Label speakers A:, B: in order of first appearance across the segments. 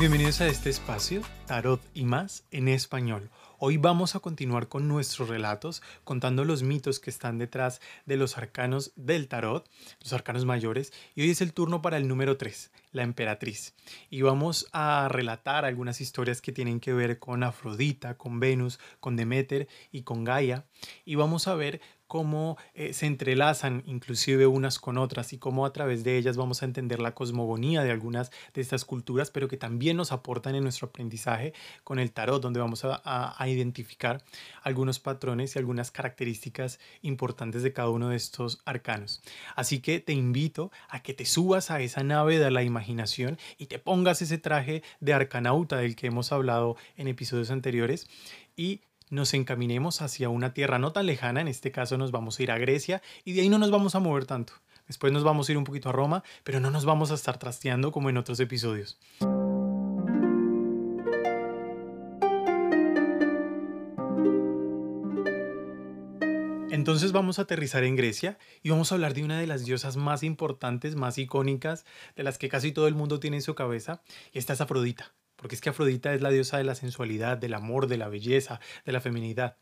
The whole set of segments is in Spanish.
A: Bienvenidos a este espacio, Tarot y más en español. Hoy vamos a continuar con nuestros relatos contando los mitos que están detrás de los arcanos del tarot, los arcanos mayores, y hoy es el turno para el número 3, la emperatriz. Y vamos a relatar algunas historias que tienen que ver con Afrodita, con Venus, con Demeter y con Gaia, y vamos a ver cómo eh, se entrelazan inclusive unas con otras y cómo a través de ellas vamos a entender la cosmogonía de algunas de estas culturas, pero que también nos aportan en nuestro aprendizaje con el tarot, donde vamos a, identificar algunos patrones y algunas características importantes de cada uno de estos arcanos. Así que te invito a que te subas a esa nave de la imaginación y te pongas ese traje de arcanauta del que hemos hablado en episodios anteriores y nos encaminemos hacia una tierra no tan lejana, en este caso nos vamos a ir a Grecia y de ahí no nos vamos a mover tanto. Después nos vamos a ir un poquito a Roma, pero no nos vamos a estar trasteando como en otros episodios. Entonces vamos a aterrizar en Grecia y vamos a hablar de una de las diosas más importantes, más icónicas, de las que casi todo el mundo tiene en su cabeza, y esta es Afrodita porque es que Afrodita es la diosa de la sensualidad, del amor, de la belleza, de la feminidad.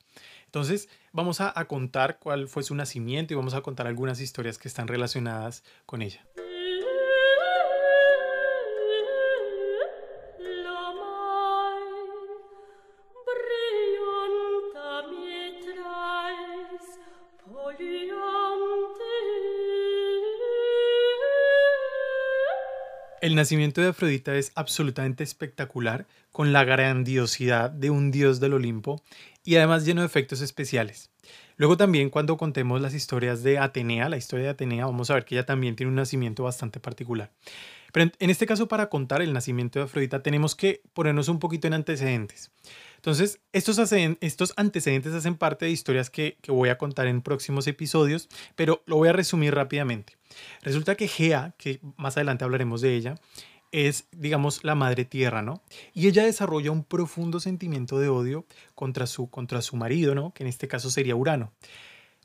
A: Entonces vamos a, contar cuál fue su nacimiento y vamos a contar algunas historias que están relacionadas con ella. Nacimiento de Afrodita es absolutamente espectacular, con la grandiosidad de un dios del Olimpo y además lleno de efectos especiales. Luego también cuando contemos las historias de Atenea, la historia de Atenea, vamos a ver que ella también tiene un nacimiento bastante particular. Pero en este caso para contar el nacimiento de Afrodita tenemos que ponernos un poquito en antecedentes. Entonces, estos, antecedentes hacen parte de historias que, que voy a contar en próximos episodios, pero lo voy a resumir rápidamente. Resulta que Gea, que más adelante hablaremos de ella, es, digamos, la madre tierra, ¿no? Y ella desarrolla un profundo sentimiento de odio contra su, contra su marido, ¿no? Que en este caso sería Urano.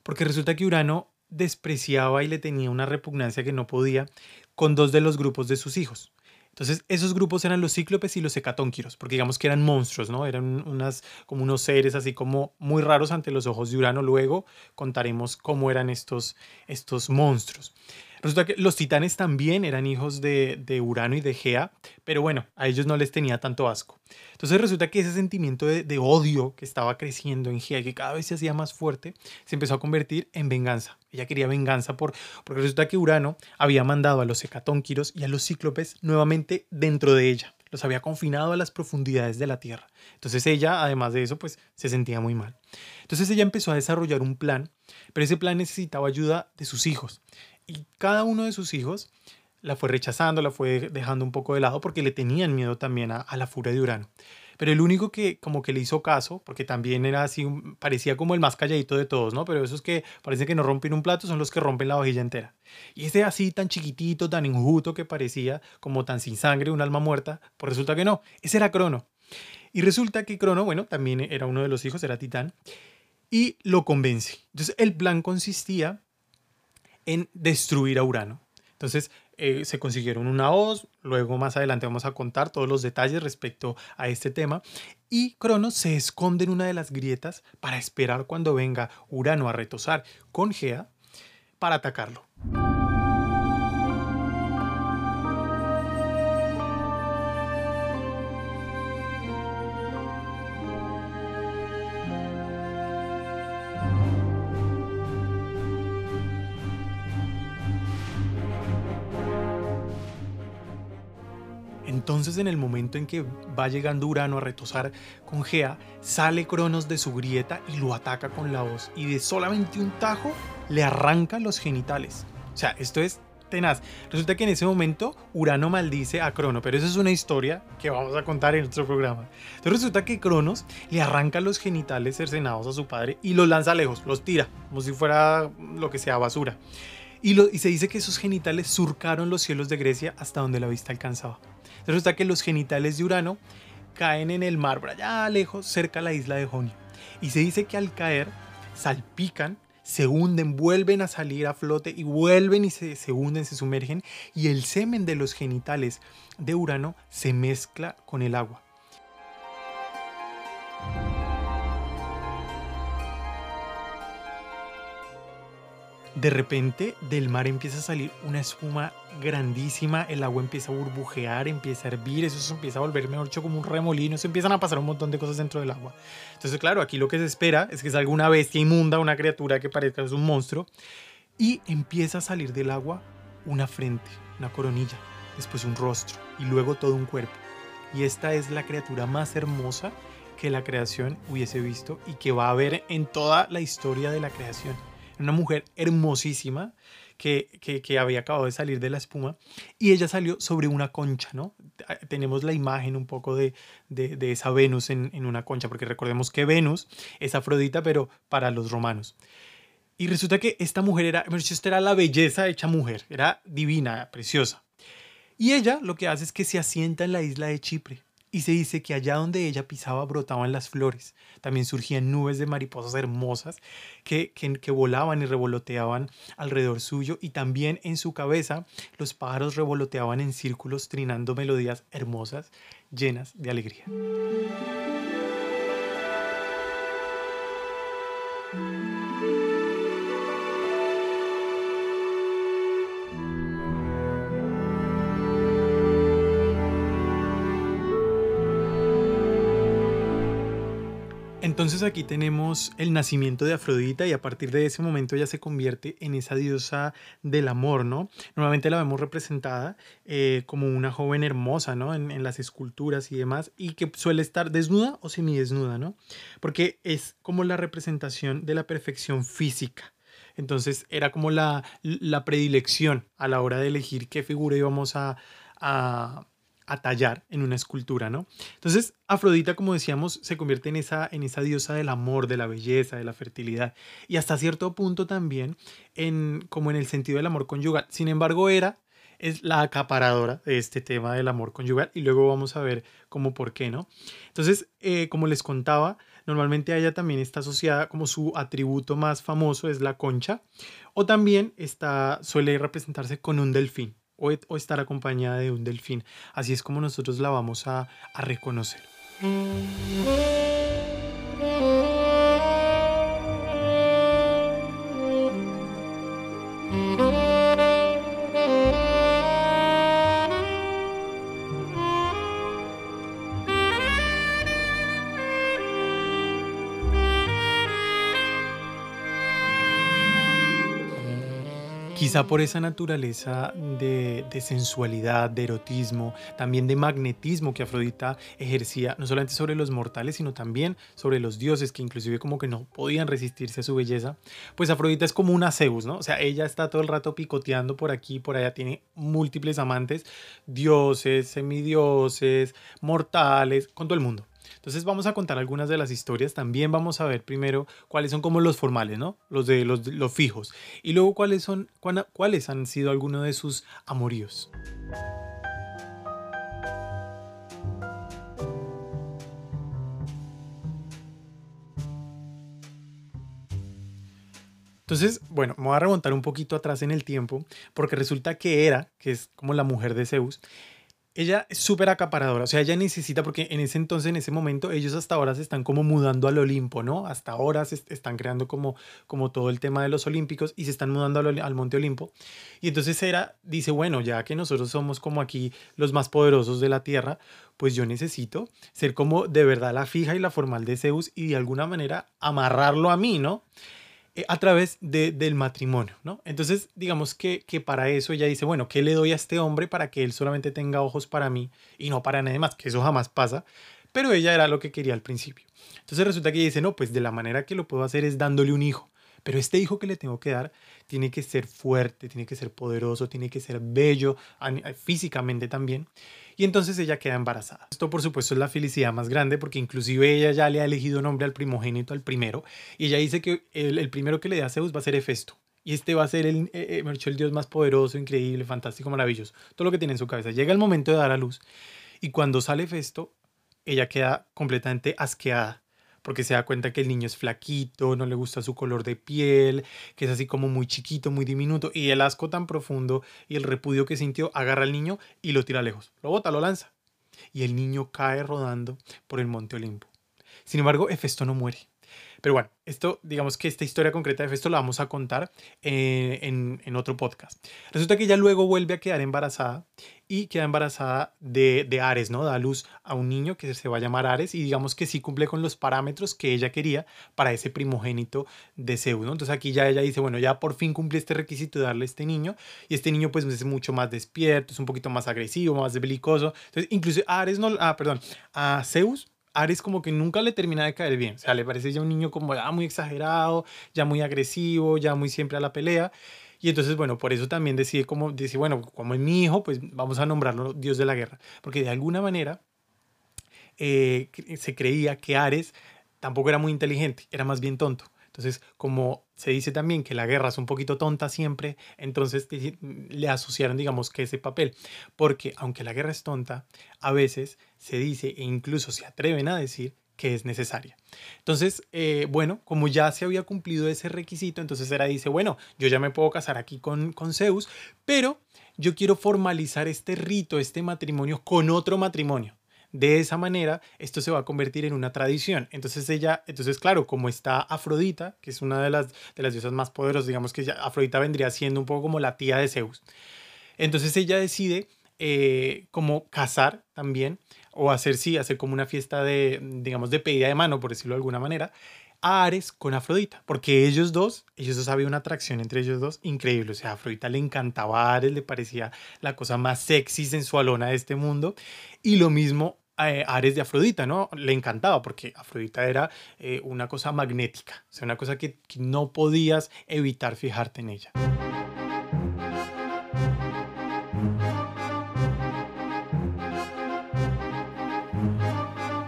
A: Porque resulta que Urano despreciaba y le tenía una repugnancia que no podía con dos de los grupos de sus hijos. Entonces, esos grupos eran los cíclopes y los hecatónquiros, porque digamos que eran monstruos, ¿no? Eran unas, como unos seres así como muy raros ante los ojos de Urano. Luego contaremos cómo eran estos, estos monstruos. Resulta que los titanes también eran hijos de, Urano y de Gea, pero bueno, a ellos no les tenía tanto asco. Entonces resulta que ese sentimiento de, odio que estaba creciendo en Gea que cada vez se hacía más fuerte, se empezó a convertir en venganza. Ella quería venganza por, porque resulta que Urano había mandado a los hecatónquiros y a los cíclopes nuevamente dentro de ella. Los había confinado a las profundidades de la Tierra. Entonces ella, además de eso, pues se sentía muy mal. Entonces ella empezó a desarrollar un plan, pero ese plan necesitaba ayuda de sus hijos. Y cada uno de sus hijos la fue rechazando, la fue dejando un poco de lado porque le tenían miedo también a, la furia de Urano. Pero el único que como que le hizo caso, porque también era así, parecía como el más calladito de todos, ¿no? Pero esos que parece que no rompen un plato son los que rompen la vajilla entera. Y ese así tan chiquitito, tan injusto que parecía, como tan sin sangre, un alma muerta, pues resulta que no, ese era Crono. Y resulta que Crono, bueno, también era uno de los hijos, era Titán, y lo convence. Entonces el plan consistía en destruir a Urano. Entonces eh, se consiguieron una hoz, luego más adelante vamos a contar todos los detalles respecto a este tema. Y Cronos se esconde en una de las grietas para esperar cuando venga Urano a retosar con Gea para atacarlo. Entonces en el momento en que va llegando Urano a retosar con Gea, sale Cronos de su grieta y lo ataca con la voz y de solamente un tajo le arranca los genitales. O sea, esto es tenaz. Resulta que en ese momento Urano maldice a Crono, pero eso es una historia que vamos a contar en otro programa. Entonces resulta que Cronos le arranca los genitales cercenados a su padre y los lanza lejos, los tira, como si fuera lo que sea basura. Y, y se dice que esos genitales surcaron los cielos de Grecia hasta donde la vista alcanzaba. Resulta que los genitales de Urano caen en el mar, allá lejos, cerca de la isla de Jonio. Y se dice que al caer salpican, se hunden, vuelven a salir a flote y vuelven y se, se hunden, se sumergen. Y el semen de los genitales de Urano se mezcla con el agua. De repente del mar empieza a salir una espuma grandísima, el agua empieza a burbujear, empieza a hervir, eso se empieza a volver, mejor dicho, como un remolino, se empiezan a pasar un montón de cosas dentro del agua. Entonces, claro, aquí lo que se espera es que salga una bestia inmunda, una criatura que parezca es un monstruo, y empieza a salir del agua una frente, una coronilla, después un rostro y luego todo un cuerpo. Y esta es la criatura más hermosa que la creación hubiese visto y que va a haber en toda la historia de la creación. Una mujer hermosísima que, que, había acabado de salir de la espuma y ella salió sobre una concha, ¿no? Tenemos la imagen un poco de, de, esa Venus en, en, una concha, porque recordemos que Venus es Afrodita, pero para los romanos. Y resulta que esta mujer era, esta era la belleza hecha mujer, era divina, preciosa. Y ella lo que hace es que se asienta en la isla de Chipre. Y se dice que allá donde ella pisaba brotaban las flores. También surgían nubes de mariposas hermosas que, que, que, volaban y revoloteaban alrededor suyo. Y también en su cabeza los pájaros revoloteaban en círculos trinando melodías hermosas llenas de alegría. Entonces aquí tenemos el nacimiento de Afrodita y a partir de ese momento ella se convierte en esa diosa del amor, ¿no? Normalmente la vemos representada eh, como una joven hermosa, ¿no? En, las esculturas y demás, y que suele estar desnuda o semidesnuda, ¿no? Porque es como la representación de la perfección física. Entonces era como la, predilección a la hora de elegir qué figura íbamos a a tallar en una escultura, ¿no? Entonces, Afrodita, como decíamos, se convierte en esa, en esa diosa del amor, de la belleza, de la fertilidad y hasta cierto punto también en, como en el sentido del amor conyugal. Sin embargo, era es la acaparadora de este tema del amor conyugal y luego vamos a ver cómo por qué, ¿no? Entonces, eh, como les contaba, normalmente a ella también está asociada como su atributo más famoso es la concha o también está, suele representarse con un delfín o, estar acompañada de un delfín. Así es como nosotros la vamos a, a reconocer. Quizá por esa naturaleza de, sensualidad, de erotismo, también de magnetismo que Afrodita ejercía, no solamente sobre los mortales, sino también sobre los dioses, que inclusive como que no podían resistirse a su belleza, pues Afrodita es como una Zeus, ¿no? O sea, ella está todo el rato picoteando por aquí, por allá, tiene múltiples amantes, dioses, semidioses, mortales, con todo el mundo. Entonces vamos a contar algunas de las historias. También vamos a ver primero cuáles son como los formales, ¿no? Los de los, los fijos. Y luego cuáles son, cuáles han sido algunos de sus amoríos. Entonces, bueno, me voy a remontar un poquito atrás en el tiempo, porque resulta que era, que es como la mujer de Zeus, ella es súper acaparadora, o sea, ella necesita, porque en ese entonces, en ese momento, ellos hasta ahora se están como mudando al Olimpo, ¿no? Hasta ahora se están creando como, como todo el tema de los Olímpicos y se están mudando al, al Monte Olimpo. Y entonces era, dice, bueno, ya que nosotros somos como aquí los más poderosos de la Tierra, pues yo necesito ser como de verdad la fija y la formal de Zeus y de alguna manera amarrarlo a mí, ¿no? Eh, a través de, del matrimonio, ¿no? Entonces, digamos que, que, para eso ella dice, bueno, ¿qué le doy a este hombre para que él solamente tenga ojos para mí y no para nadie más? Que eso jamás pasa, pero ella era lo que quería al principio. Entonces resulta que ella dice, no, pues de la manera que lo puedo hacer es dándole un hijo. Pero este hijo que le tengo que dar tiene que ser fuerte, tiene que ser poderoso, tiene que ser bello físicamente también. Y entonces ella queda embarazada. Esto por supuesto es la felicidad más grande porque inclusive ella ya le ha elegido nombre al primogénito, al primero. Y ella dice que el, primero que le da a Zeus va a ser Hefesto. Y este va a ser el, eh, eh, el dios más poderoso, increíble, fantástico, maravilloso. Todo lo que tiene en su cabeza. Llega el momento de dar a luz. Y cuando sale Hefesto, ella queda completamente asqueada porque se da cuenta que el niño es flaquito, no le gusta su color de piel, que es así como muy chiquito, muy diminuto, y el asco tan profundo y el repudio que sintió agarra al niño y lo tira lejos, lo bota, lo lanza, y el niño cae rodando por el monte Olimpo. Sin embargo, Hefesto no muere. Pero bueno, esto, digamos que esta historia concreta de Festo la vamos a contar eh, en, otro podcast. Resulta que ella luego vuelve a quedar embarazada y queda embarazada de, Ares, ¿no? Da luz a un niño que se va a llamar Ares y digamos que sí cumple con los parámetros que ella quería para ese primogénito de Zeus, ¿no? Entonces aquí ya ella dice, bueno, ya por fin cumplí este requisito de darle a este niño y este niño pues es mucho más despierto, es un poquito más agresivo, más belicoso. Entonces, incluso Ares no, ah, perdón, a Zeus Ares como que nunca le termina de caer bien. O sea, le parece ya un niño como ya muy exagerado, ya muy agresivo, ya muy siempre a la pelea. Y entonces, bueno, por eso también decide como, dice, bueno, como es mi hijo, pues vamos a nombrarlo Dios de la guerra. Porque de alguna manera eh, se creía que Ares tampoco era muy inteligente, era más bien tonto. Entonces, como se dice también que la guerra es un poquito tonta siempre, entonces le asociaron, digamos, que ese papel. Porque aunque la guerra es tonta, a veces se dice e incluso se atreven a decir que es necesaria. Entonces, eh, bueno, como ya se había cumplido ese requisito, entonces era dice, bueno, yo ya me puedo casar aquí con, con Zeus, pero yo quiero formalizar este rito, este matrimonio con otro matrimonio. De esa manera, esto se va a convertir en una tradición. Entonces ella, entonces claro, como está Afrodita, que es una de las, de las diosas más poderosas, digamos que Afrodita vendría siendo un poco como la tía de Zeus. Entonces ella decide eh, como casar también, o hacer, sí, hacer como una fiesta de, digamos, de pedida de mano, por decirlo de alguna manera, a Ares con Afrodita, porque ellos dos, ellos dos había una atracción entre ellos dos increíble, o sea, Afrodita le encantaba a Ares, le parecía la cosa más sexy, sensualona de este mundo, y lo mismo eh, Ares de Afrodita, ¿no? Le encantaba porque Afrodita era eh, una cosa magnética, o sea, una cosa que, no podías evitar fijarte en ella.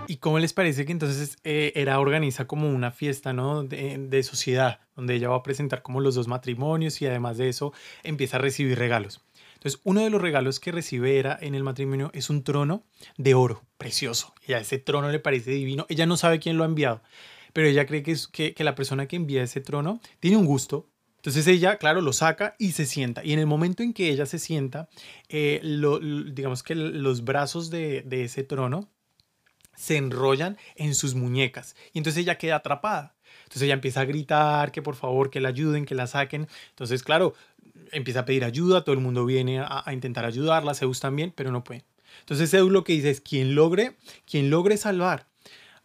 A: ¿Y cómo les parece que entonces eh, era organiza como una fiesta, ¿no? De, sociedad, donde ella va a presentar como los dos matrimonios y además de eso empieza a recibir regalos. Entonces, uno de los regalos que recibe era en el matrimonio es un trono de oro, precioso. Y a ese trono le parece divino. Ella no sabe quién lo ha enviado, pero ella cree que, es, que, la persona que envía ese trono tiene un gusto, entonces ella, claro, lo saca y se sienta. Y en el momento en que ella se sienta, eh, digamos que los brazos de, de, ese trono se enrollan en sus muñecas. Y entonces ella queda atrapada. Entonces ella empieza a gritar que por favor, que la ayuden, que la saquen. Entonces, claro, empieza a pedir ayuda, todo el mundo viene a, intentar ayudarla, Zeus también, pero no puede. Entonces Zeus lo que dice es, quien logre, quien logre salvar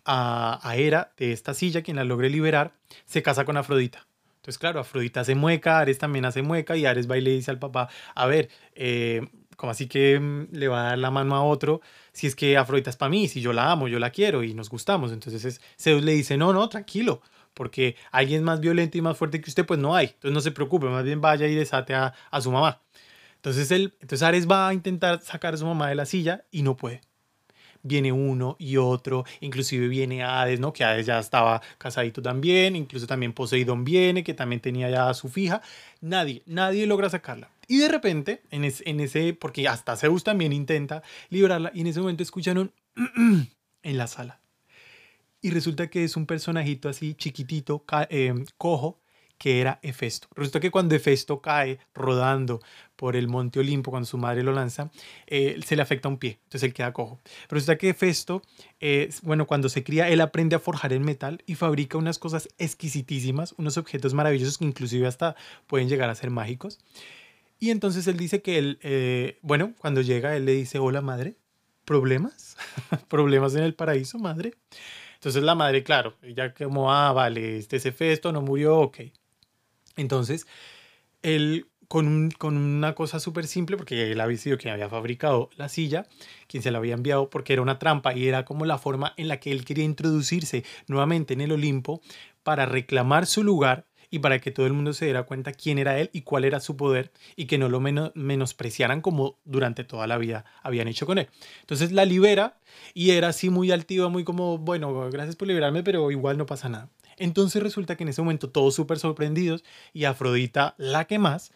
A: a, a Hera de esta silla, quien la logre liberar, se casa con Afrodita. Entonces, claro, Afrodita hace mueca, Ares también hace mueca y Ares va y le dice al papá, a ver, eh, como así que mm, le va a dar la mano a otro si es que Afrodita es para mí, si yo la amo, yo la quiero y nos gustamos. Entonces Zeus le dice, no, no, tranquilo, porque alguien más violento y más fuerte que usted, pues no hay. Entonces no se preocupe, más bien vaya y desate a, su mamá. Entonces, él, entonces Ares va a intentar sacar a su mamá de la silla y no puede. Viene uno y otro, inclusive viene Hades, ¿no? Que Hades ya estaba casadito también, incluso también Poseidón viene, que también tenía ya a su fija. Nadie, nadie logra sacarla. Y de repente, en, en ese, porque hasta Zeus también intenta liberarla, y en ese momento escuchan un en la sala y resulta que es un personajito así chiquitito, em, cojo, que era Hefesto. Resulta que cuando Hefesto cae rodando por el monte Olimpo, cuando su madre lo lanza, eh, se le afecta un pie, entonces él queda cojo. Resulta que Hefesto, eh, bueno, cuando se cría, él aprende a forjar el metal y fabrica unas cosas exquisitísimas, unos objetos maravillosos que inclusive hasta pueden llegar a ser mágicos. Y entonces él dice que él, eh, bueno, cuando llega, él le dice, hola madre, ¿problemas? ¿Problemas en el paraíso, madre? Entonces la madre, claro, ella como, ah, vale, este es Hefesto, no murió, ok. Entonces, él con, con una cosa súper simple, porque él había sido quien había fabricado la silla, quien se la había enviado porque era una trampa y era como la forma en la que él quería introducirse nuevamente en el Olimpo para reclamar su lugar y para que todo el mundo se diera cuenta quién era él y cuál era su poder y que no lo menospreciaran como durante toda la vida habían hecho con él. Entonces la libera y era así muy altiva, muy como, bueno, gracias por liberarme, pero igual no pasa nada. Entonces resulta que en ese momento todos súper sorprendidos y Afrodita la que más,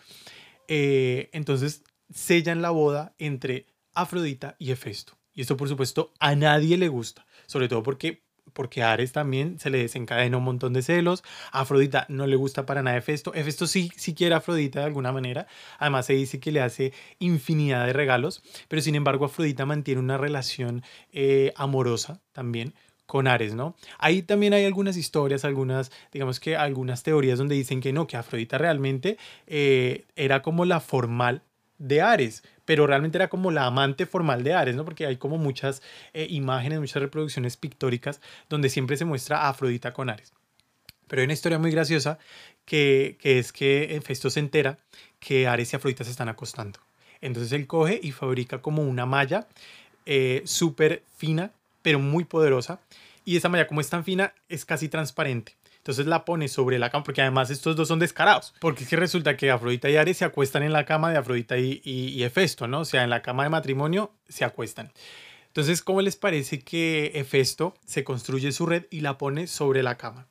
A: eh, entonces sellan la boda entre Afrodita y Hefesto. Y esto por supuesto a nadie le gusta, sobre todo porque porque a Ares también se le desencadena un montón de celos. A Afrodita no le gusta para nada Hefesto. Hefesto sí, quiere a Afrodita de alguna manera. Además se dice que le hace infinidad de regalos, pero sin embargo Afrodita mantiene una relación eh, amorosa también con Ares, ¿no? Ahí también hay algunas historias, algunas, digamos que algunas teorías donde dicen que no, que Afrodita realmente eh, era como la formal de Ares, pero realmente era como la amante formal de Ares, ¿no? Porque hay como muchas eh, imágenes, muchas reproducciones pictóricas donde siempre se muestra a Afrodita con Ares. Pero hay una historia muy graciosa que, es que Festo se entera que Ares y Afrodita se están acostando. Entonces él coge y fabrica como una malla eh, súper fina, pero muy poderosa. Y esa malla, como es tan fina, es casi transparente. Entonces la pone sobre la cama, porque además estos dos son descarados. Porque es que resulta que Afrodita y Ares se acuestan en la cama de Afrodita y, y, Hefesto, ¿no? O sea, en la cama de matrimonio se acuestan. Entonces, ¿cómo les parece que Hefesto se construye su red y la pone sobre la cama?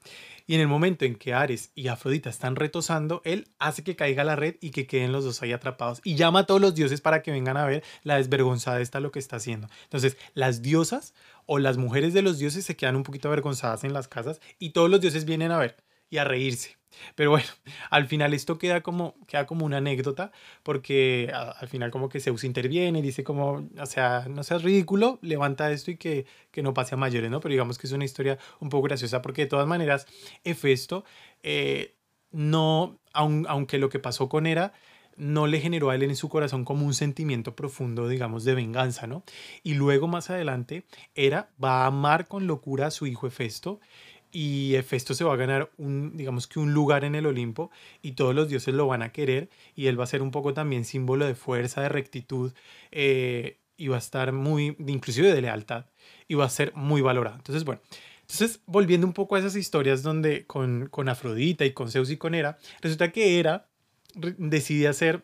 A: Y en el momento en que Ares y Afrodita están retosando, él hace que caiga la red y que queden los dos ahí atrapados. Y llama a todos los dioses para que vengan a ver la desvergonzada esta lo que está haciendo. Entonces, las diosas o las mujeres de los dioses se quedan un poquito avergonzadas en las casas y todos los dioses vienen a ver y a reírse. Pero bueno, al final esto queda como, queda como una anécdota, porque al final como que Zeus interviene y dice como, o sea, no seas ridículo, levanta esto y que, que no pase a mayores, ¿no? Pero digamos que es una historia un poco graciosa, porque de todas maneras, Hefesto, eh, no, aunque lo que pasó con Hera, no le generó a él en su corazón como un sentimiento profundo, digamos, de venganza, ¿no? Y luego más adelante, Hera va a amar con locura a su hijo Hefesto y Hefesto se va a ganar un, digamos que un lugar en el Olimpo y todos los dioses lo van a querer y él va a ser un poco también símbolo de fuerza, de rectitud eh, y va a estar muy, inclusive de lealtad y va a ser muy valorado. Entonces, bueno, entonces volviendo un poco a esas historias donde con, con Afrodita y con Zeus y con Hera, resulta que Hera decide hacer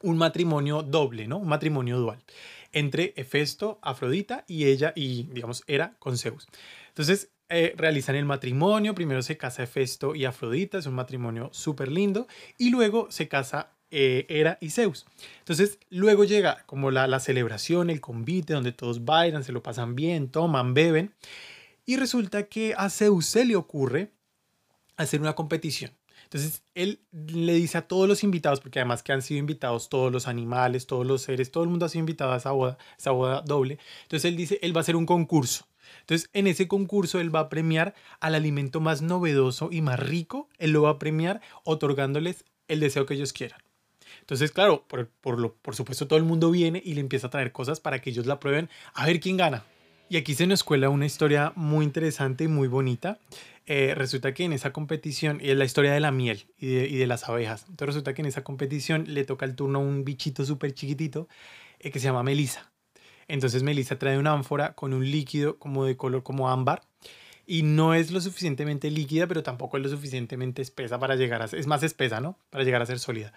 A: un matrimonio doble, ¿no? Un matrimonio dual entre Hefesto, Afrodita y ella y digamos Hera con Zeus. Entonces, eh, realizan el matrimonio. Primero se casa Hefesto y Afrodita, es un matrimonio súper lindo. Y luego se casa eh, Hera y Zeus. Entonces, luego llega como la, la celebración, el convite, donde todos bailan, se lo pasan bien, toman, beben. Y resulta que a Zeus se le ocurre hacer una competición. Entonces él le dice a todos los invitados, porque además que han sido invitados todos los animales, todos los seres, todo el mundo ha sido invitado a esa boda, esa boda doble. Entonces él dice, él va a hacer un concurso. Entonces, en ese concurso él va a premiar al alimento más novedoso y más rico, él lo va a premiar otorgándoles el deseo que ellos quieran. Entonces, claro, por, por, lo, por supuesto todo el mundo viene y le empieza a traer cosas para que ellos la prueben, a ver quién gana. Y aquí se nos cuela una historia muy interesante y muy bonita. Eh, resulta que en esa competición, y es la historia de la miel y de, las abejas, entonces resulta que en esa competición le toca el turno a un bichito súper chiquitito eh, que se llama Melisa. Entonces Melissa trae una ánfora con un líquido como de color como ámbar y no es lo suficientemente líquida, pero tampoco es lo suficientemente espesa para llegar a ser, es más espesa, ¿no? Para llegar a ser sólida.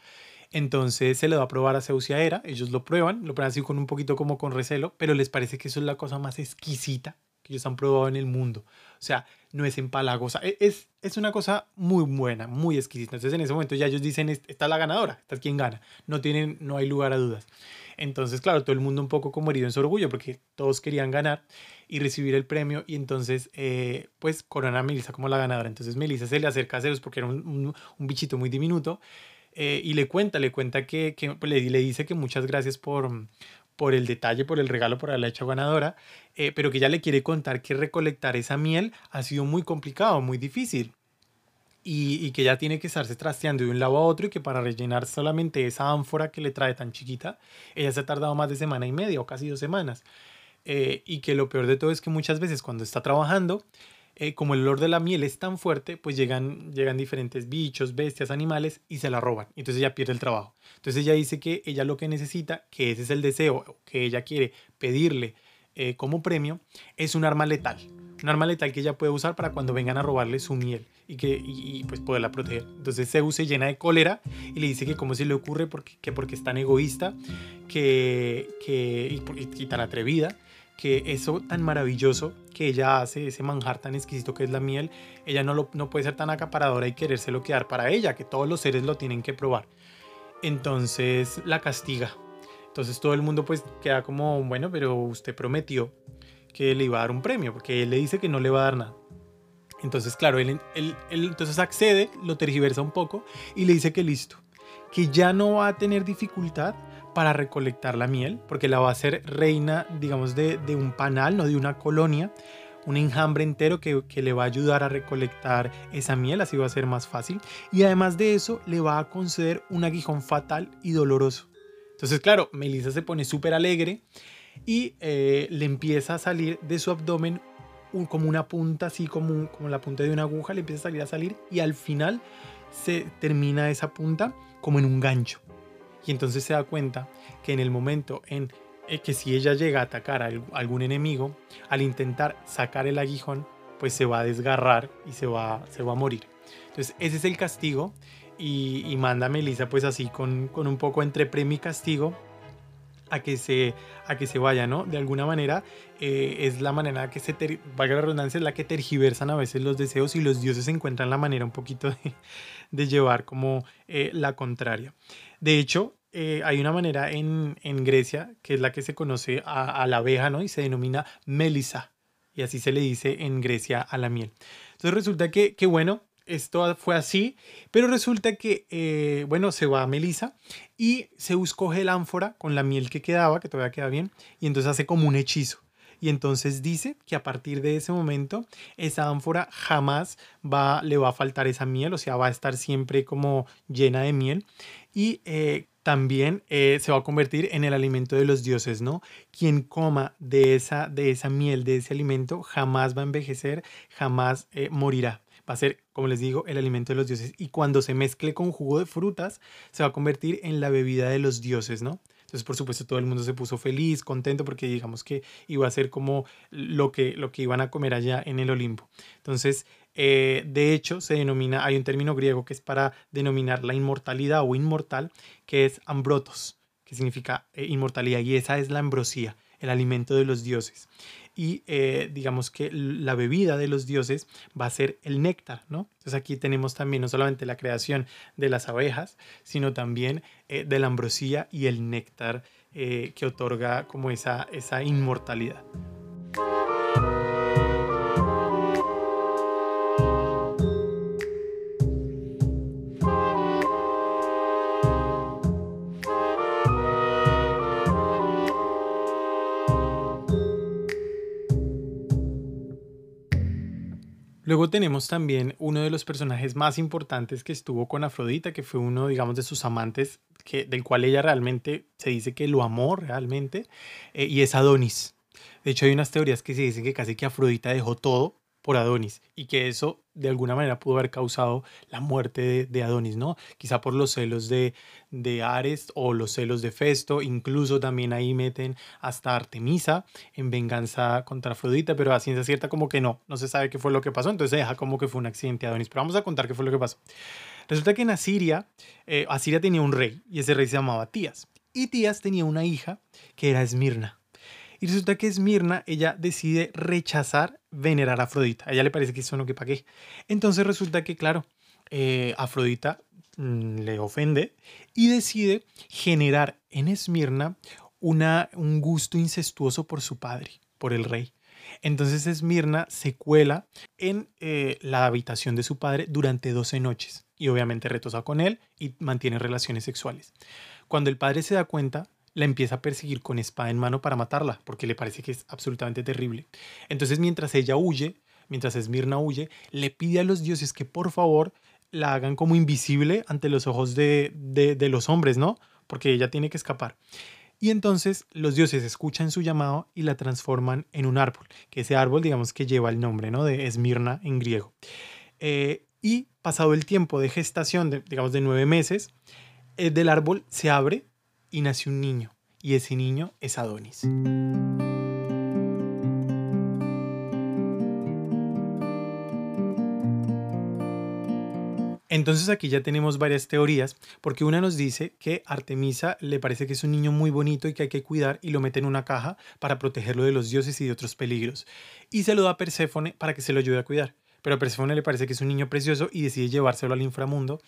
A: Entonces se le va a probar a Zeus y a Hera, ellos lo prueban, lo prueban así con un poquito como con recelo, pero les parece que eso es la cosa más exquisita que ellos han probado en el mundo. O sea, no es empalagosa, e, es, es una cosa muy buena, muy exquisita. Entonces en ese momento ya ellos dicen, esta es la ganadora, esta es quien gana. No, tienen, no hay lugar a dudas. Entonces, claro, todo el mundo un poco como herido en su orgullo porque todos querían ganar y recibir el premio y entonces, eh, pues, corona a Melissa como la ganadora. Entonces Melissa se le acerca a Zeus porque era un, un, bichito muy diminuto eh, y le cuenta, le cuenta que, que pues, le, le, dice que muchas gracias por, por el detalle, por el regalo, por haberla hecho ganadora, eh, pero que ella le quiere contar que recolectar esa miel ha sido muy complicado, muy difícil y, que ya tiene que estarse trasteando de un lado a otro y que para rellenar solamente esa ánfora que le trae tan chiquita, ella se ha tardado más de semana y media o casi dos semanas. Eh, y que lo peor de todo es que muchas veces cuando está trabajando, eh, como el olor de la miel es tan fuerte, pues llegan, llegan diferentes bichos, bestias, animales y se la roban. Entonces ella pierde el trabajo. Entonces ella dice que ella lo que necesita, que ese es el deseo que ella quiere pedirle eh, como premio, es un arma letal un arma letal que ella puede usar para cuando vengan a robarle su miel y que y, pues poderla proteger. Entonces Zeus se llena de cólera y le dice que cómo se le ocurre porque, que porque es tan egoísta que, que, y, y tan atrevida que eso tan maravilloso que ella hace, ese manjar tan exquisito que es la miel, ella no, lo, no puede ser tan acaparadora y querérselo quedar para ella, que todos los seres lo tienen que probar. Entonces la castiga. Entonces todo el mundo pues queda como, bueno, pero usted prometió que le iba a dar un premio, porque él le dice que no le va a dar nada. Entonces, claro, él, él, entonces accede, lo tergiversa un poco y le dice que listo, que ya no va a tener dificultad para recolectar la miel, porque la va a hacer reina, digamos, de, un panal, no de una colonia, un enjambre entero que, le va a ayudar a recolectar esa miel, así va a ser más fácil. Y además de eso, le va a conceder un aguijón fatal y doloroso. Entonces, claro, Melissa se pone súper alegre y eh, le empieza a salir de su abdomen como una punta, así como, como la punta de una aguja, le empieza a salir a salir y al final se termina esa punta como en un gancho. Y entonces se da cuenta que en el momento en eh, que si ella llega a atacar a algún enemigo, al intentar sacar el aguijón, pues se va a desgarrar y se va, se va a morir. Entonces ese es el castigo y, manda a Melissa pues así con, con un poco entre premio y castigo a que se, a que se vaya, ¿no? De alguna manera eh, es la manera que se, valga la redundancia, es la que tergiversan a veces los deseos y los dioses encuentran la manera un poquito de, llevar como eh, la contraria. De hecho, eh, hay una manera en, en, Grecia que es la que se conoce a, la abeja, ¿no? Y se denomina melisa. Y así se le dice en Grecia a la miel. Entonces resulta que, que bueno, esto fue así, pero resulta que, eh, bueno, se va a Melissa y se escoge el ánfora con la miel que quedaba, que todavía queda bien, y entonces hace como un hechizo. Y entonces dice que a partir de ese momento esa ánfora jamás va, le va a faltar esa miel, o sea, va a estar siempre como llena de miel. Y eh, también eh, se va a convertir en el alimento de los dioses, ¿no? Quien coma de esa, de esa miel, de ese alimento, jamás va a envejecer, jamás morirá va a ser, como les digo, el alimento de los dioses. Y cuando se mezcle con jugo de frutas, se va a convertir en la bebida de los dioses, ¿no? Entonces, por supuesto, todo el mundo se puso feliz, contento, porque digamos que iba a ser como lo que, lo que iban a comer allá en el Olimpo. Entonces, eh, de hecho, se denomina, hay un término griego que es para denominar la inmortalidad o inmortal, que es ambrotos, que significa eh, inmortalidad, y esa es la ambrosía, el alimento de los dioses y eh, digamos que la bebida de los dioses va a ser el néctar, ¿no? Entonces aquí tenemos también no solamente la creación de las abejas, sino también eh, de la ambrosía y el néctar eh, que otorga como esa, esa inmortalidad. Luego tenemos también uno de los personajes más importantes que estuvo con Afrodita, que fue uno, digamos, de sus amantes, que, del cual ella realmente se dice que lo amó realmente, eh, y es Adonis. De hecho, hay unas teorías que se dicen que casi que Afrodita dejó todo por Adonis y que eso de alguna manera pudo haber causado la muerte de, Adonis, ¿no? Quizá por los celos de, de, Ares o los celos de Festo, incluso también ahí meten hasta Artemisa en venganza contra Afrodita, pero a ciencia cierta como que no, no se sabe qué fue lo que pasó, entonces se deja como que fue un accidente de Adonis, pero vamos a contar qué fue lo que pasó. Resulta que en Asiria, eh, Asiria tenía un rey y ese rey se llamaba Tías y Tías tenía una hija que era Esmirna. Y resulta que Esmirna, ella decide rechazar venerar a Afrodita. A ella le parece que eso no que para qué. Entonces resulta que, claro, eh, Afrodita mm, le ofende y decide generar en Esmirna un gusto incestuoso por su padre, por el rey. Entonces Esmirna se cuela en eh, la habitación de su padre durante 12 noches y obviamente retosa con él y mantiene relaciones sexuales. Cuando el padre se da cuenta, la empieza a perseguir con espada en mano para matarla, porque le parece que es absolutamente terrible. Entonces, mientras ella huye, mientras Esmirna huye, le pide a los dioses que por favor la hagan como invisible ante los ojos de, de, los hombres, ¿no? Porque ella tiene que escapar. Y entonces los dioses escuchan su llamado y la transforman en un árbol, que ese árbol digamos que lleva el nombre ¿no? de Esmirna en griego. Eh, y pasado el tiempo de gestación, digamos de nueve meses, el del árbol se abre y nace un niño, y ese niño es Adonis. Entonces aquí ya tenemos varias teorías, porque una nos dice que Artemisa le parece que es un niño muy bonito y que hay que cuidar y lo mete en una caja para protegerlo de los dioses y de otros peligros. Y se lo da a Perséfone para que se lo ayude a cuidar. Pero a Perséfone le parece que es un niño precioso y decide llevárselo al inframundo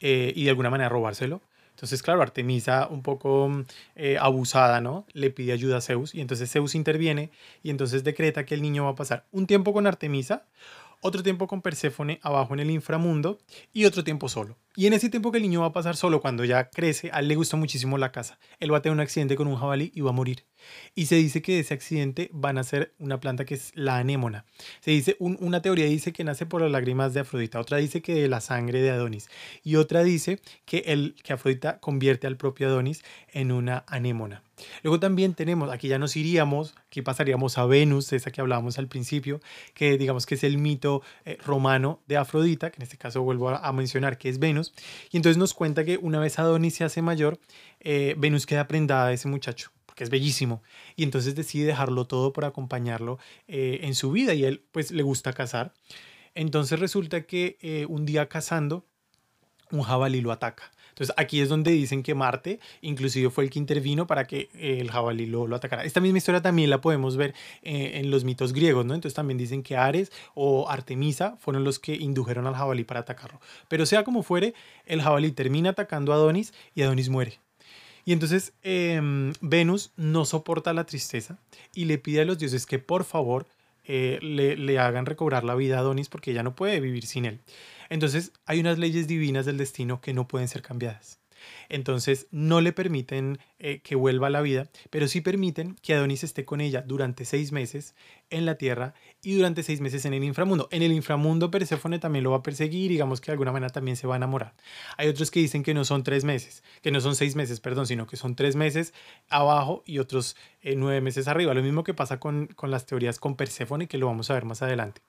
A: eh, y de alguna manera robárselo Entonces, claro, Artemisa, un poco eh, abusada, ¿no? Le pide ayuda a Zeus y entonces Zeus interviene y entonces decreta que el niño va a pasar un tiempo con Artemisa, otro tiempo con Perséfone abajo en el inframundo y otro tiempo solo. Y en ese tiempo que el niño va a pasar solo, cuando ya crece, a él le gusta muchísimo la casa. Él va a tener un accidente con un jabalí y va a morir. Y se dice que de ese accidente va a nacer una planta que es la anémona. Se dice, una teoría dice que nace por las lágrimas de Afrodita, otra dice que de la sangre de Adonis y otra dice que, el, que Afrodita convierte al propio Adonis en una anémona. Luego también tenemos, aquí ya nos iríamos, aquí pasaríamos a Venus, esa que hablábamos al principio, que digamos que es el mito eh, romano de Afrodita, que en este caso vuelvo a mencionar que es Venus y entonces nos cuenta que una vez Adonis se hace mayor, eh, Venus queda prendada de ese muchacho, porque es bellísimo. Y entonces decide dejarlo todo por acompañarlo eh, en su vida y él pues le gusta cazar. Entonces resulta que eh, un día cazando, un jabalí lo ataca. Entonces aquí es donde dicen que Marte inclusive fue el que intervino para que eh, el jabalí lo, atacara. Esta misma historia también la podemos ver en los mitos griegos, ¿no? Entonces también dicen que Ares o Artemisa fueron los que indujeron al jabalí para atacarlo. Pero sea como fuere, el jabalí termina atacando a Adonis y Adonis muere. Y entonces em, Venus no soporta la tristeza y le pide a los dioses que por favor eh, le, le, hagan recobrar la vida a Adonis porque ella no puede vivir sin él. Entonces hay unas leyes divinas del destino que no pueden ser cambiadas. Entonces no le permiten eh, que vuelva a la vida, pero sí permiten que Adonis esté con ella durante seis meses en la tierra y durante seis meses en el inframundo. En el inframundo Perséfone también lo va a perseguir, digamos que de alguna manera también se va a enamorar. Hay otros que dicen que no son tres meses, que no son seis meses, perdón, sino que son tres meses abajo y otros eh, nueve meses arriba. Lo mismo que pasa con, con las teorías con Perséfone, que lo vamos a ver más adelante.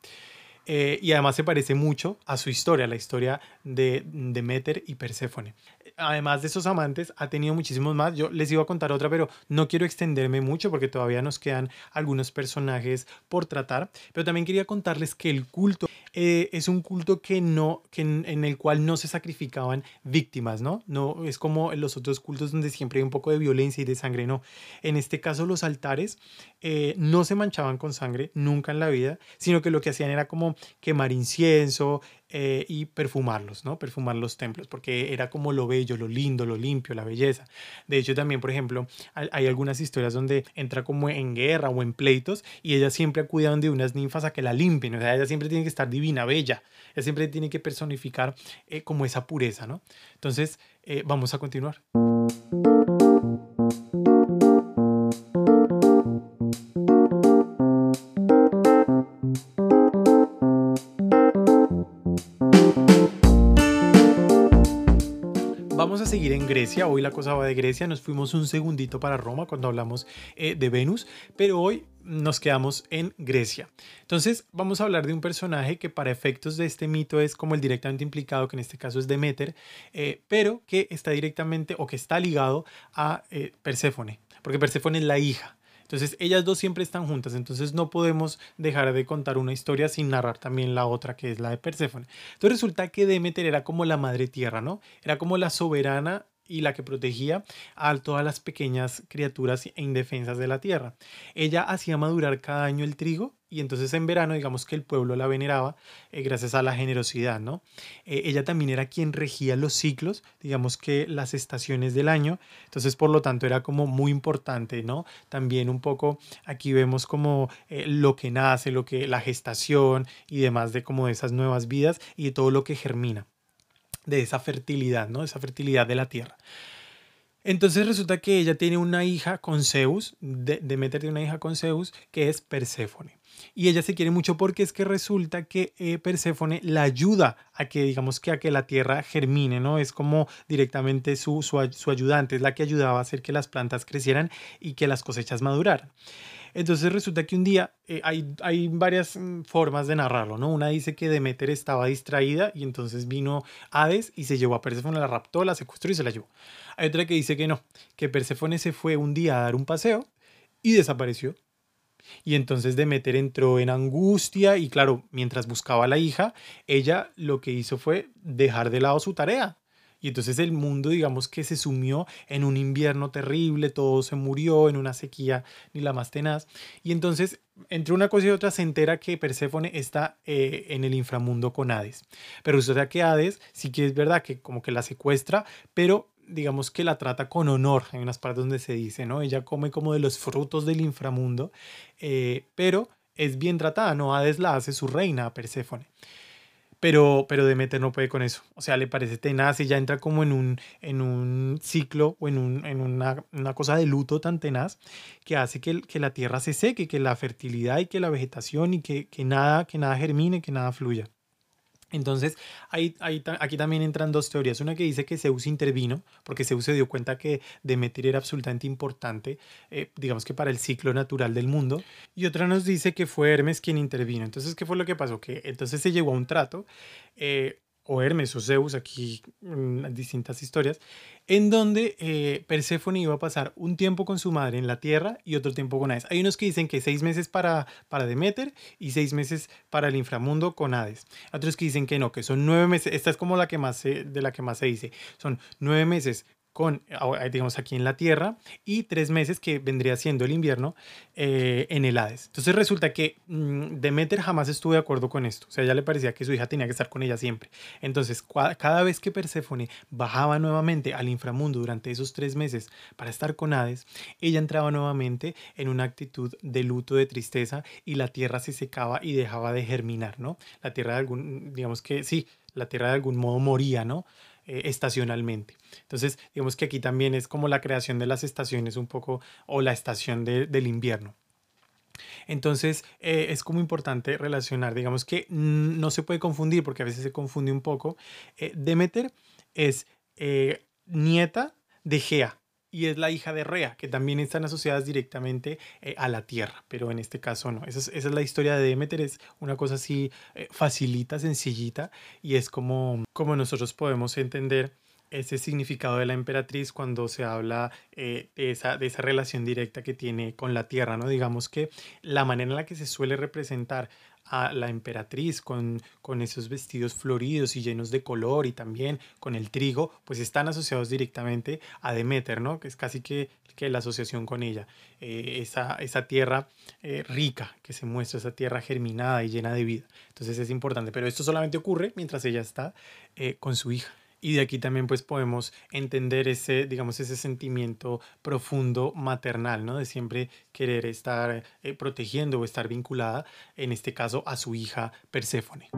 A: Eh, y además se parece mucho a su historia, la historia de Demeter y Perséfone. Además de esos amantes, ha tenido muchísimos más. Yo les iba a contar otra, pero no quiero extenderme mucho porque todavía nos quedan algunos personajes por tratar. Pero también quería contarles que el culto eh, es un culto que no, que en, el cual no se sacrificaban víctimas, ¿no? No es como en los otros cultos donde siempre hay un poco de violencia y de sangre, no. En este caso los altares eh, no se manchaban con sangre nunca en la vida, sino que lo que hacían era como quemar incienso eh, y perfumarlos, ¿no? Perfumar los templos, porque era como lo bello, lo lindo, lo limpio, la belleza. De hecho, también, por ejemplo, hay algunas historias donde entra como en guerra o en pleitos y ella siempre acude a donde unas ninfas a que la limpien, o sea, ella siempre tiene que estar divina, bella, ella siempre tiene que personificar eh, como esa pureza, ¿no? Entonces, eh, vamos a continuar. Seguir en Grecia. Hoy la cosa va de Grecia. Nos fuimos un segundito para Roma cuando hablamos eh, de Venus, pero hoy nos quedamos en Grecia. Entonces vamos a hablar de un personaje que para efectos de este mito es como el directamente implicado, que en este caso es Demeter, eh, pero que está directamente o que está ligado a eh, Perséfone, porque Perséfone es la hija entonces, ellas dos siempre están juntas, entonces no podemos dejar de contar una historia sin narrar también la otra, que es la de Perséfone. Entonces resulta que Demeter era como la madre tierra, ¿no? Era como la soberana y la que protegía a todas las pequeñas criaturas indefensas de la tierra. Ella hacía madurar cada año el trigo y entonces en verano digamos que el pueblo la veneraba eh, gracias a la generosidad, ¿no? Eh, ella también era quien regía los ciclos, digamos que las estaciones del año, entonces por lo tanto era como muy importante, ¿no? También un poco aquí vemos como eh, lo que nace, lo que la gestación y demás de como de esas nuevas vidas y de todo lo que germina de esa fertilidad, ¿no? Esa fertilidad de la tierra. Entonces resulta que ella tiene una hija con Zeus, de Demeter tiene una hija con Zeus, que es Perséfone. Y ella se quiere mucho porque es que resulta que eh, Perséfone la ayuda a que, digamos que a que la tierra germine, ¿no? Es como directamente su, su ayudante, es la que ayudaba a hacer que las plantas crecieran y que las cosechas maduraran. Entonces resulta que un día eh, hay, hay, varias mm, formas de narrarlo, ¿no? Una dice que Demeter estaba distraída y entonces vino Hades y se llevó a Perséfone, la raptó, la secuestró y se la llevó. Hay otra que dice que no, que Perséfone se fue un día a dar un paseo y desapareció. Y entonces Demeter entró en angustia y claro, mientras buscaba a la hija, ella lo que hizo fue dejar de lado su tarea y entonces el mundo, digamos que se sumió en un invierno terrible, todo se murió, en una sequía ni la más tenaz. Y entonces, entre una cosa y otra, se entera que Perséfone está eh, en el inframundo con Hades. Pero resulta que Hades sí que es verdad que como que la secuestra, pero digamos que la trata con honor, hay unas partes donde se dice, ¿no? Ella come como de los frutos del inframundo, eh, pero es bien tratada, ¿no? Hades la hace su reina a Perséfone. Pero, pero Demeter no puede con eso. O sea, le parece tenaz y ya entra como en un, en un ciclo o en, un, en una, una, cosa de luto tan tenaz que hace que, que, la tierra se seque, que la fertilidad y que la vegetación y que, que, nada, que nada germine, que nada fluya. Entonces, aquí también entran dos teorías. Una que dice que Zeus intervino, porque Zeus se dio cuenta que Demeter era absolutamente importante, eh, digamos que para el ciclo natural del mundo. Y otra nos dice que fue Hermes quien intervino. Entonces, ¿qué fue lo que pasó? Que entonces se llegó a un trato. Eh, o Hermes o Zeus, aquí en distintas historias, en donde eh, Perséfone iba a pasar un tiempo con su madre en la tierra y otro tiempo con Hades. Hay unos que dicen que seis meses para, para Demeter y seis meses para el inframundo con Hades. Otros que dicen que no, que son nueve meses. Esta es como la que más de la que más se dice. Son nueve meses con, digamos, aquí en la Tierra y tres meses que vendría siendo el invierno eh, en el Hades. Entonces resulta que mm, Demeter jamás estuvo de acuerdo con esto. O sea, ya le parecía que su hija tenía que estar con ella siempre. Entonces, cada vez que Perséfone bajaba nuevamente al inframundo durante esos tres meses para estar con Hades, ella entraba nuevamente en una actitud de luto, de tristeza y la Tierra se secaba y dejaba de germinar, ¿no? La Tierra de algún, digamos que sí, la Tierra de algún modo moría, ¿no? Eh, estacionalmente. Entonces, digamos que aquí también es como la creación de las estaciones un poco, o la estación del invierno. Entonces eh, es como importante relacionar, digamos que no se puede confundir porque a veces se confunde un poco. Eh, Demeter es nieta de Gea, y es la hija de Rea, que también están asociadas directamente eh, a la tierra, pero en este caso no. Esa es, la historia de Demeter, es una cosa así eh, facilita, sencillita, y es como, como nosotros podemos entender ese significado de la emperatriz cuando se habla eh, de, esa, de esa relación directa que tiene con la tierra, ¿no? Digamos que la manera en la que se suele representar a la emperatriz con, con esos vestidos floridos y llenos de color y también con el trigo, pues están asociados directamente a Demeter, ¿no? Que es casi que, que la asociación con ella. Eh, esa, esa, tierra eh, rica que se muestra, esa tierra germinada y llena de vida. Entonces es importante, pero esto solamente ocurre mientras ella está eh, con su hija. Y de aquí también pues podemos entender ese, digamos, ese sentimiento profundo maternal, ¿no? De siempre querer estar eh, protegiendo o estar vinculada, en este caso, a su hija Perséfone.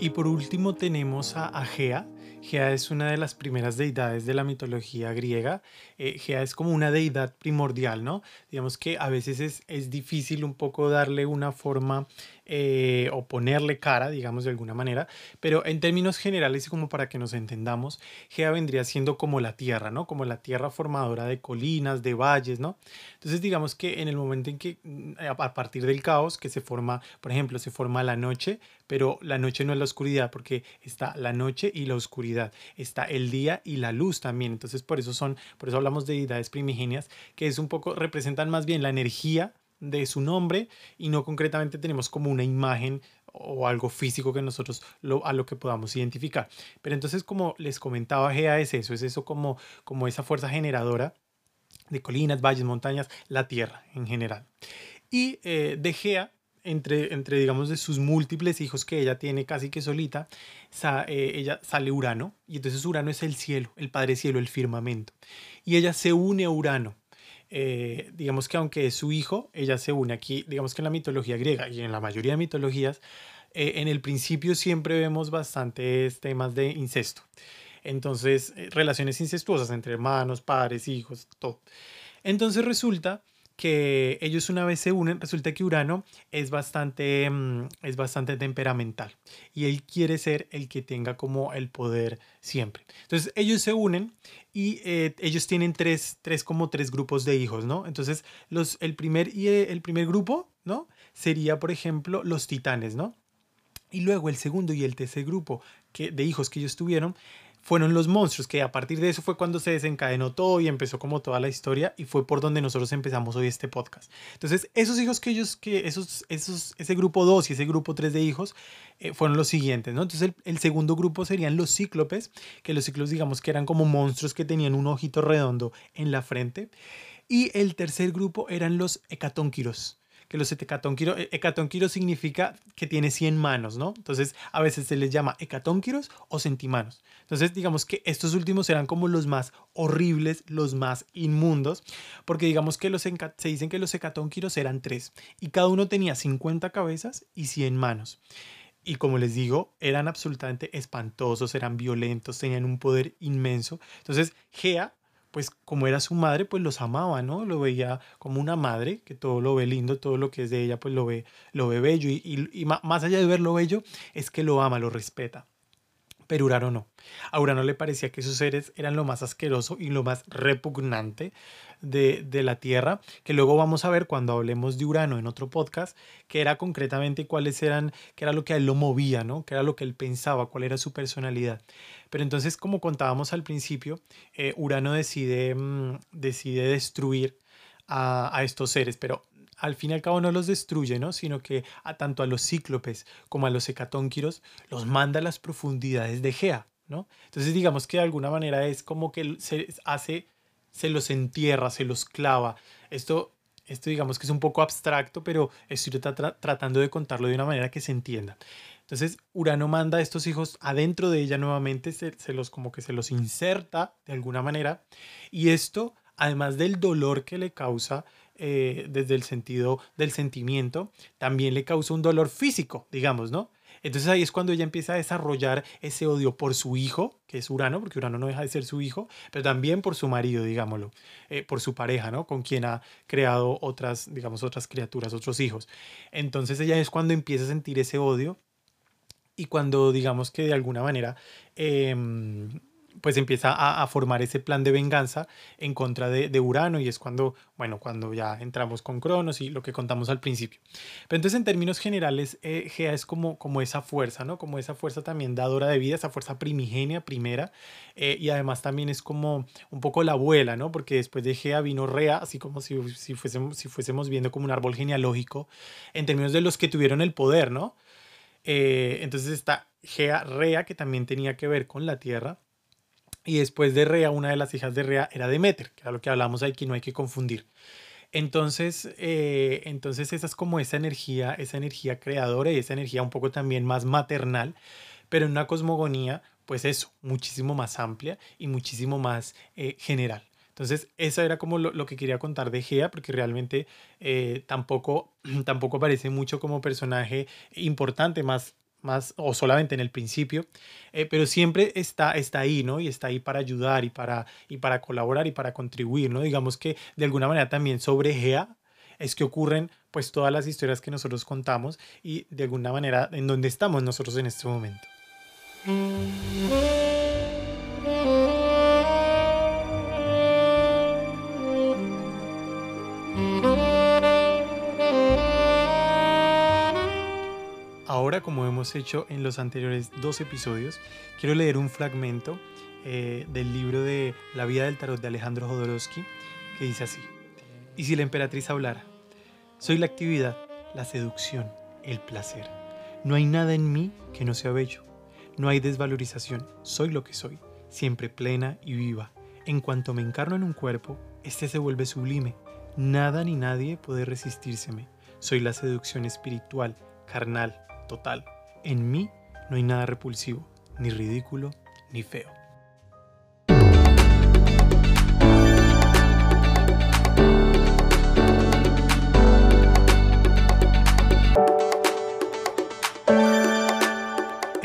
A: Y por último tenemos a Agea. Gea es una de las primeras deidades de la mitología griega. Eh, Gea es como una deidad primordial, ¿no? Digamos que a veces es, es difícil un poco darle una forma eh, o ponerle cara, digamos de alguna manera, pero en términos generales y como para que nos entendamos, Gea vendría siendo como la tierra, ¿no? Como la tierra formadora de colinas, de valles, ¿no? Entonces digamos que en el momento en que mm, a partir del caos que se forma, por ejemplo, se forma la noche, pero la noche no es la oscuridad porque está la noche y la oscuridad, está el día y la luz también, entonces por eso son, por eso hablamos de deidades primigenias que es un poco representan más bien la energía de su nombre y no concretamente tenemos como una imagen o algo físico que nosotros a lo que podamos identificar. Pero entonces, como les comentaba, Gea es eso, es eso como, como esa fuerza generadora de colinas, valles, montañas, la tierra en general. Y eh, de Gea, entre, entre, digamos, de sus múltiples hijos que ella tiene casi que solita, eh, ella sale Urano, y entonces Urano es el cielo, el Padre Cielo, el firmamento. Y ella se une a Urano eh, digamos que aunque es su hijo, ella se une aquí, digamos que en la mitología griega y en la mayoría de mitologías, eh, en el principio siempre vemos bastantes temas de incesto. Entonces, eh, relaciones incestuosas entre hermanos, padres, hijos, todo. Entonces resulta que ellos una vez se unen, resulta que Urano es bastante, mm, es bastante temperamental y él quiere ser el que tenga como el poder siempre. Entonces ellos se unen y eh, ellos tienen tres, tres, como tres grupos de hijos, ¿no? Entonces los, el, primer, eh, el primer grupo, ¿no? Sería, por ejemplo, los titanes, ¿no? Y luego el segundo y el tercer grupo que, de hijos que ellos tuvieron fueron los monstruos, que a partir de eso fue cuando se desencadenó todo y empezó como toda la historia y fue por donde nosotros empezamos hoy este podcast. Entonces, esos hijos que ellos, que esos, esos, ese grupo 2 y ese grupo 3 de hijos eh, fueron los siguientes. Entonces, el, el, segundo grupo serían los cíclopes, que los cíclopes digamos que eran como monstruos que tenían un ojito redondo en la frente. Y el tercer grupo eran los hecatónquiros que los hecatónquiros, e, hecatónquiros significa que tiene 100 manos, ¿no? Entonces a veces se les llama hecatónquiros o centimanos. Entonces digamos que estos últimos eran como los más horribles, los más inmundos, porque digamos que los se dicen que los hecatónquiros eran tres y cada uno tenía 50 cabezas y 100 manos. Y como les digo, eran absolutamente espantosos, eran violentos, tenían un poder inmenso. Entonces, Gea pues como era su madre, pues los amaba, ¿no? Lo veía como una madre, que todo lo ve lindo, todo lo que es de ella, pues lo ve, lo ve bello. Y, y, más allá de verlo bello, es que lo ama, lo respeta. Pero Urano no. A Urano le parecía que esos seres eran lo más asqueroso y lo más repugnante de, de, la Tierra, que luego vamos a ver cuando hablemos de Urano en otro podcast, que era concretamente cuáles eran, qué era lo que a él lo movía, ¿no? Qué era lo que él pensaba, cuál era su personalidad. Pero entonces, como contábamos al principio, eh, Urano decide, mm, decide destruir a, a, estos seres, pero al fin y al cabo no los destruye, ¿no? sino que a tanto a los cíclopes como a los hecatónquiros los manda a las profundidades de Gea. ¿no? Entonces digamos que de alguna manera es como que se hace, se los entierra, se los clava. Esto, esto digamos que es un poco abstracto, pero estoy tratando de contarlo de una manera que se entienda. Entonces Urano manda a estos hijos adentro de ella nuevamente, se, los como que se los inserta de alguna manera y esto, además del dolor que le causa eh, desde el sentido del sentimiento, también le causa un dolor físico, digamos, ¿no? Entonces ahí es cuando ella empieza a desarrollar ese odio por su hijo, que es Urano, porque Urano no deja de ser su hijo, pero también por su marido, digámoslo, eh, por su pareja, ¿no? Con quien ha creado otras, digamos, otras criaturas, otros hijos. Entonces ella es cuando empieza a sentir ese odio y cuando digamos que de alguna manera em, pues empieza a, formar ese plan de venganza en contra de, Urano y es cuando, bueno, cuando ya entramos con Cronos y lo que contamos al principio. Pero entonces en términos generales, eh, Gea es como, como esa fuerza, ¿no? Como esa fuerza también dadora de vida, esa fuerza primigenia, primera, eh, y además también es como un poco la abuela, ¿no? Porque después de Gea vino Rea, así como si, si, fuésemos, si fuésemos viendo como un árbol genealógico en términos de los que tuvieron el poder, ¿no? Eh, entonces está Gea Rea, que también tenía que ver con la tierra. Y después de Rea, una de las hijas de Rea era Demeter, que era lo que hablamos aquí, no hay que confundir. Entonces, eh, entonces esa es como esa energía, esa energía creadora y esa energía un poco también más maternal, pero en una cosmogonía, pues eso, muchísimo más amplia y muchísimo más eh, general. Entonces, eso era como lo, que quería contar de Gea, porque realmente eh, tampoco, tampoco aparece mucho como personaje importante, más, más o solamente en el principio, eh, pero siempre está, está ahí, ¿no? Y está ahí para ayudar y para, y para colaborar y para contribuir, ¿no? Digamos que de alguna manera también sobre Gea es que ocurren pues todas las historias que nosotros contamos y de alguna manera en donde estamos nosotros en este momento. Hemos hecho en los anteriores dos episodios, quiero leer un fragmento eh, del libro de La vida del tarot de Alejandro Jodorowsky, que dice así, y si la emperatriz hablara, soy la actividad, la seducción, el placer. No hay nada en mí que no sea bello. No hay desvalorización, soy lo que soy, siempre plena y viva. En cuanto me encarno en un cuerpo, este se vuelve sublime. Nada ni nadie puede resistírseme. Soy la seducción espiritual, carnal, total. En mí no hay nada repulsivo, ni ridículo, ni feo.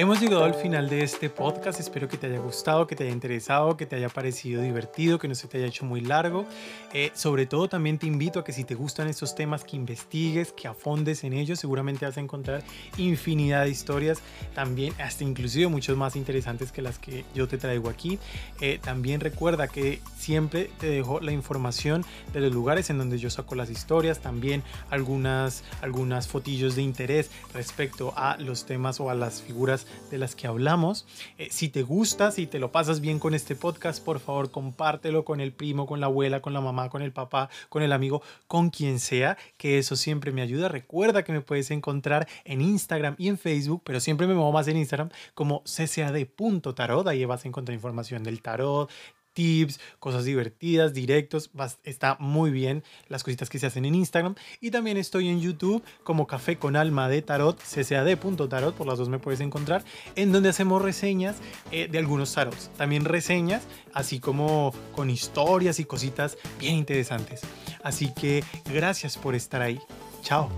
A: Hemos llegado al final de este podcast. Espero que te haya gustado, que te haya interesado, que te haya parecido divertido, que no se te haya hecho muy largo. Eh, sobre todo también te invito a que si te gustan estos temas, que investigues, que afondes en ellos. Seguramente vas a encontrar infinidad de historias, también hasta inclusive muchos más interesantes que las que yo te traigo aquí. Eh, también recuerda que siempre te dejo la información de los lugares en donde yo saco las historias, también algunas, algunas fotillos de interés respecto a los temas o a las figuras de las que hablamos. Eh, si te gusta, si te lo pasas bien con este podcast, por favor compártelo con el primo, con la abuela, con la mamá, con el papá, con el amigo, con quien sea, que eso siempre me ayuda. Recuerda que me puedes encontrar en Instagram y en Facebook, pero siempre me muevo más en Instagram como ccad.tarot. Ahí vas a encontrar información del tarot, tips, cosas divertidas, directos. Está muy bien las cositas que se hacen en Instagram. Y también estoy en YouTube como Café con Alma de Tarot, ccad.tarot, por las dos me puedes encontrar, en donde hacemos reseñas eh, de algunos tarots. También reseñas, así como con historias y cositas bien interesantes. Así que gracias por estar ahí. Chao.